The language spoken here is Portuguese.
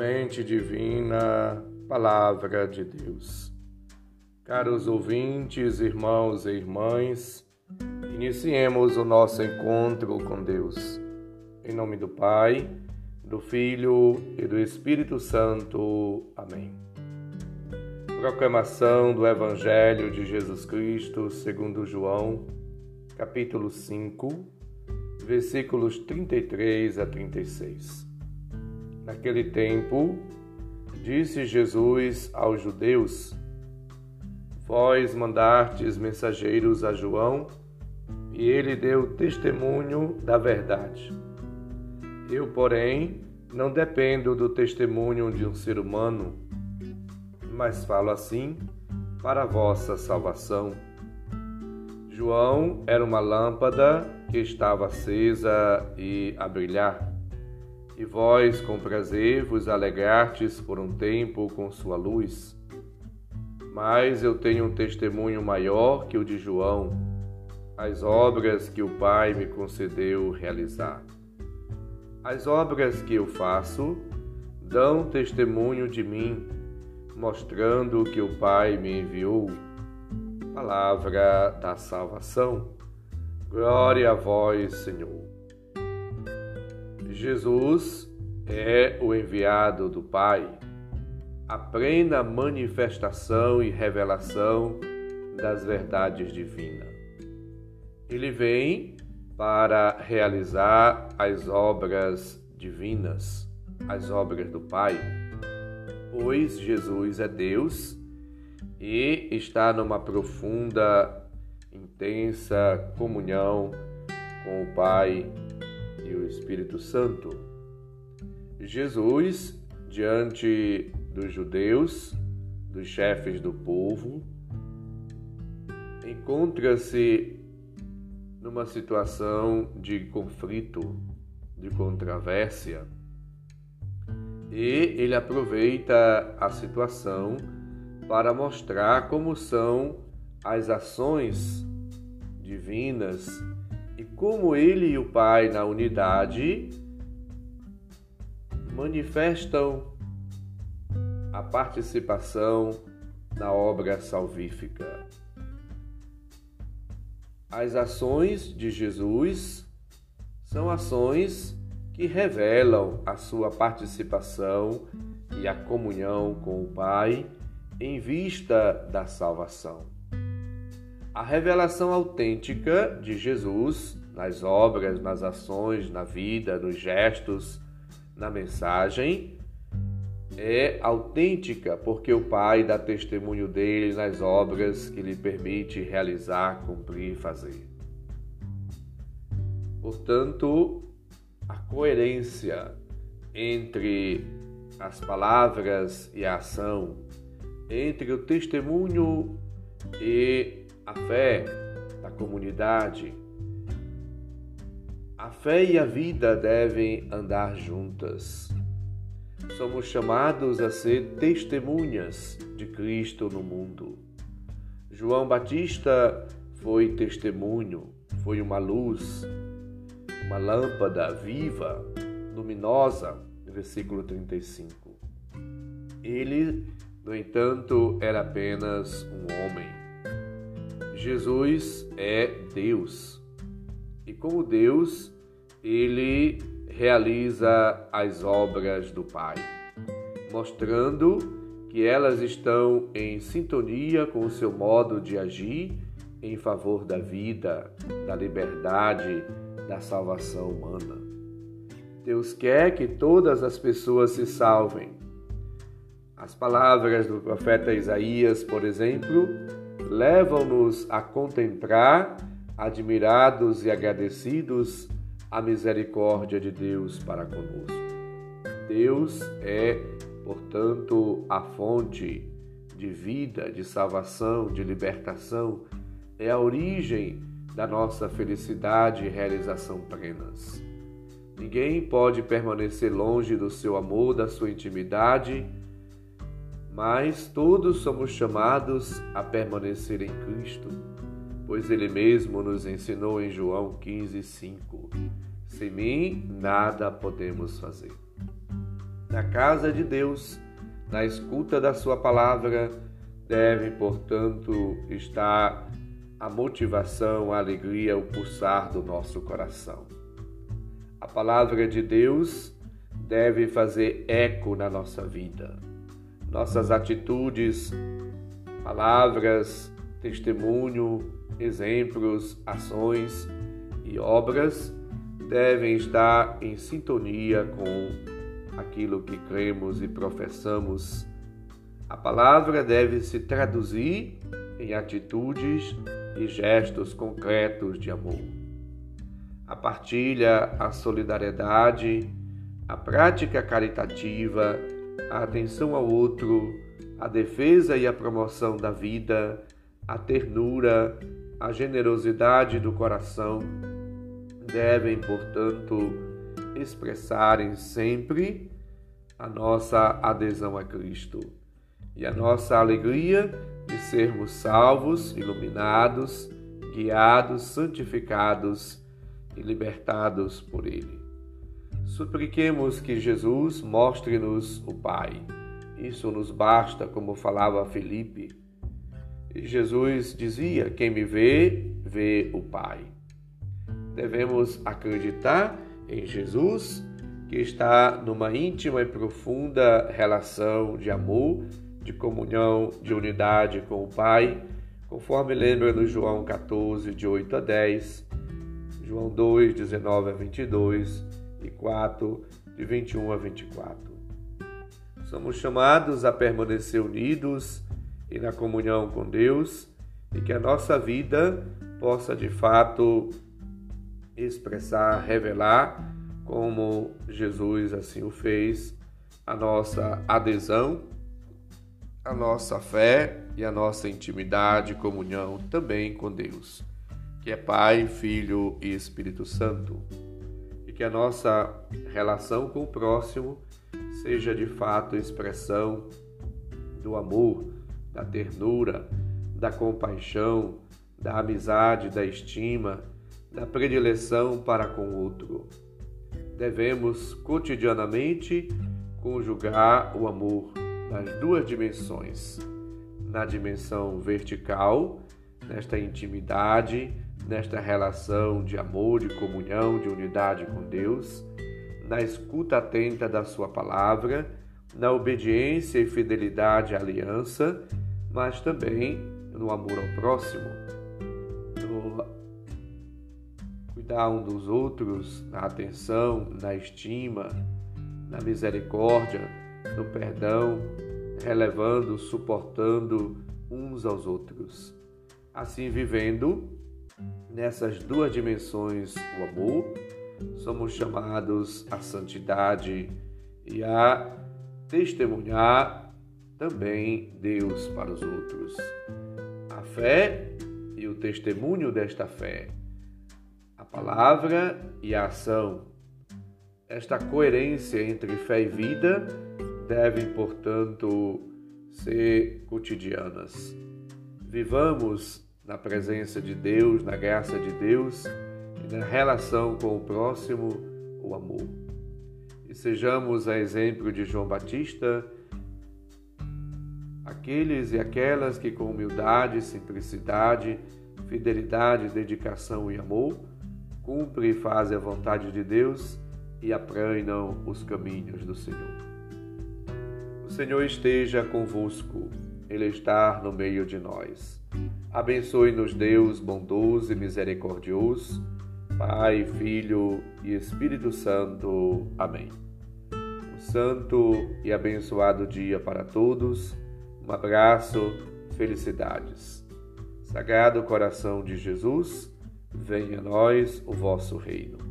Semente Divina, Palavra de Deus. Caros ouvintes, irmãos e irmãs, iniciemos o nosso encontro com Deus. Em nome do Pai, do Filho e do Espírito Santo. Amém. Proclamação do Evangelho de Jesus Cristo segundo João, capítulo 5, versículos 33 a 36. Naquele tempo, disse Jesus aos judeus: Vós mandastes mensageiros a João, e ele deu testemunho da verdade. Eu, porém, não dependo do testemunho de um ser humano, mas falo assim para a vossa salvação. João era uma lâmpada que estava acesa e a brilhar e vós com prazer vos alegrastes por um tempo com sua luz. Mas eu tenho um testemunho maior que o de João, as obras que o Pai me concedeu realizar. As obras que eu faço dão testemunho de mim, mostrando que o Pai me enviou. Palavra da salvação. Glória a vós, Senhor. Jesus é o enviado do Pai, a plena manifestação e revelação das verdades divinas. Ele vem para realizar as obras divinas, as obras do Pai, pois Jesus é Deus e está numa profunda, intensa comunhão com o Pai e o Espírito Santo. Jesus, diante dos judeus, dos chefes do povo, encontra-se numa situação de conflito, de controvérsia, e ele aproveita a situação para mostrar como são as ações divinas e como ele e o Pai na unidade manifestam a participação na obra salvífica. As ações de Jesus são ações que revelam a sua participação e a comunhão com o Pai em vista da salvação. A revelação autêntica de Jesus nas obras, nas ações, na vida, nos gestos, na mensagem é autêntica porque o Pai dá testemunho dele nas obras que lhe permite realizar, cumprir e fazer. Portanto, a coerência entre as palavras e a ação, entre o testemunho e a fé da comunidade. A fé e a vida devem andar juntas. Somos chamados a ser testemunhas de Cristo no mundo. João Batista foi testemunho, foi uma luz, uma lâmpada viva, luminosa, versículo 35. Ele, no entanto, era apenas um homem Jesus é Deus. E como Deus, ele realiza as obras do Pai, mostrando que elas estão em sintonia com o seu modo de agir em favor da vida, da liberdade, da salvação humana. Deus quer que todas as pessoas se salvem. As palavras do profeta Isaías, por exemplo, levam-nos a contemplar, admirados e agradecidos, a misericórdia de Deus para conosco. Deus é, portanto, a fonte de vida, de salvação, de libertação, é a origem da nossa felicidade e realização plenas. Ninguém pode permanecer longe do seu amor, da sua intimidade mas todos somos chamados a permanecer em Cristo, pois Ele mesmo nos ensinou em João 15, 5: Sem mim nada podemos fazer. na casa de Deus, na escuta da Sua palavra, deve, portanto, estar a motivação, a alegria, o pulsar do nosso coração. A palavra de Deus deve fazer eco na nossa vida. Nossas atitudes, palavras, testemunho, exemplos, ações e obras devem estar em sintonia com aquilo que cremos e professamos. A palavra deve se traduzir em atitudes e gestos concretos de amor. A partilha, a solidariedade, a prática caritativa, a atenção ao outro, a defesa e a promoção da vida, a ternura, a generosidade do coração devem, portanto, expressarem sempre a nossa adesão a Cristo e a nossa alegria de sermos salvos, iluminados, guiados, santificados e libertados por Ele. Supliquemos que Jesus mostre-nos o Pai. Isso nos basta, como falava Felipe. E Jesus dizia: Quem me vê, vê o Pai. Devemos acreditar em Jesus, que está numa íntima e profunda relação de amor, de comunhão, de unidade com o Pai, conforme lembra no João 14, de 8 a 10, João 2, 19 a 22 e 4, de 21 a 24. Somos chamados a permanecer unidos e na comunhão com Deus e que a nossa vida possa de fato expressar, revelar, como Jesus assim o fez, a nossa adesão, a nossa fé e a nossa intimidade e comunhão também com Deus, que é Pai, Filho e Espírito Santo. Que a nossa relação com o próximo seja de fato expressão do amor, da ternura, da compaixão, da amizade, da estima, da predileção para com o outro. Devemos cotidianamente conjugar o amor nas duas dimensões, na dimensão vertical, nesta intimidade, nesta relação de amor, de comunhão, de unidade com Deus, na escuta atenta da Sua palavra, na obediência e fidelidade à aliança, mas também no amor ao próximo, no cuidar um dos outros, na atenção, na estima, na misericórdia, no perdão, relevando, suportando uns aos outros. Assim, vivendo nessas duas dimensões o amor, somos chamados à santidade e a testemunhar também Deus para os outros. A fé e o testemunho desta fé, a palavra e a ação. Esta coerência entre fé e vida devem, portanto, ser cotidianas. Vivamos na presença de Deus, na graça de Deus e na relação com o próximo, o amor. E sejamos a exemplo de João Batista, aqueles e aquelas que com humildade, simplicidade, fidelidade, dedicação e amor cumprem e fazem a vontade de Deus e aprendam os caminhos do Senhor. O Senhor esteja convosco, Ele está no meio de nós. Abençoe-nos, Deus bondoso e misericordioso, Pai, Filho e Espírito Santo. Amém. Um santo e abençoado dia para todos um abraço, felicidades. Sagrado coração de Jesus, venha a nós o vosso reino.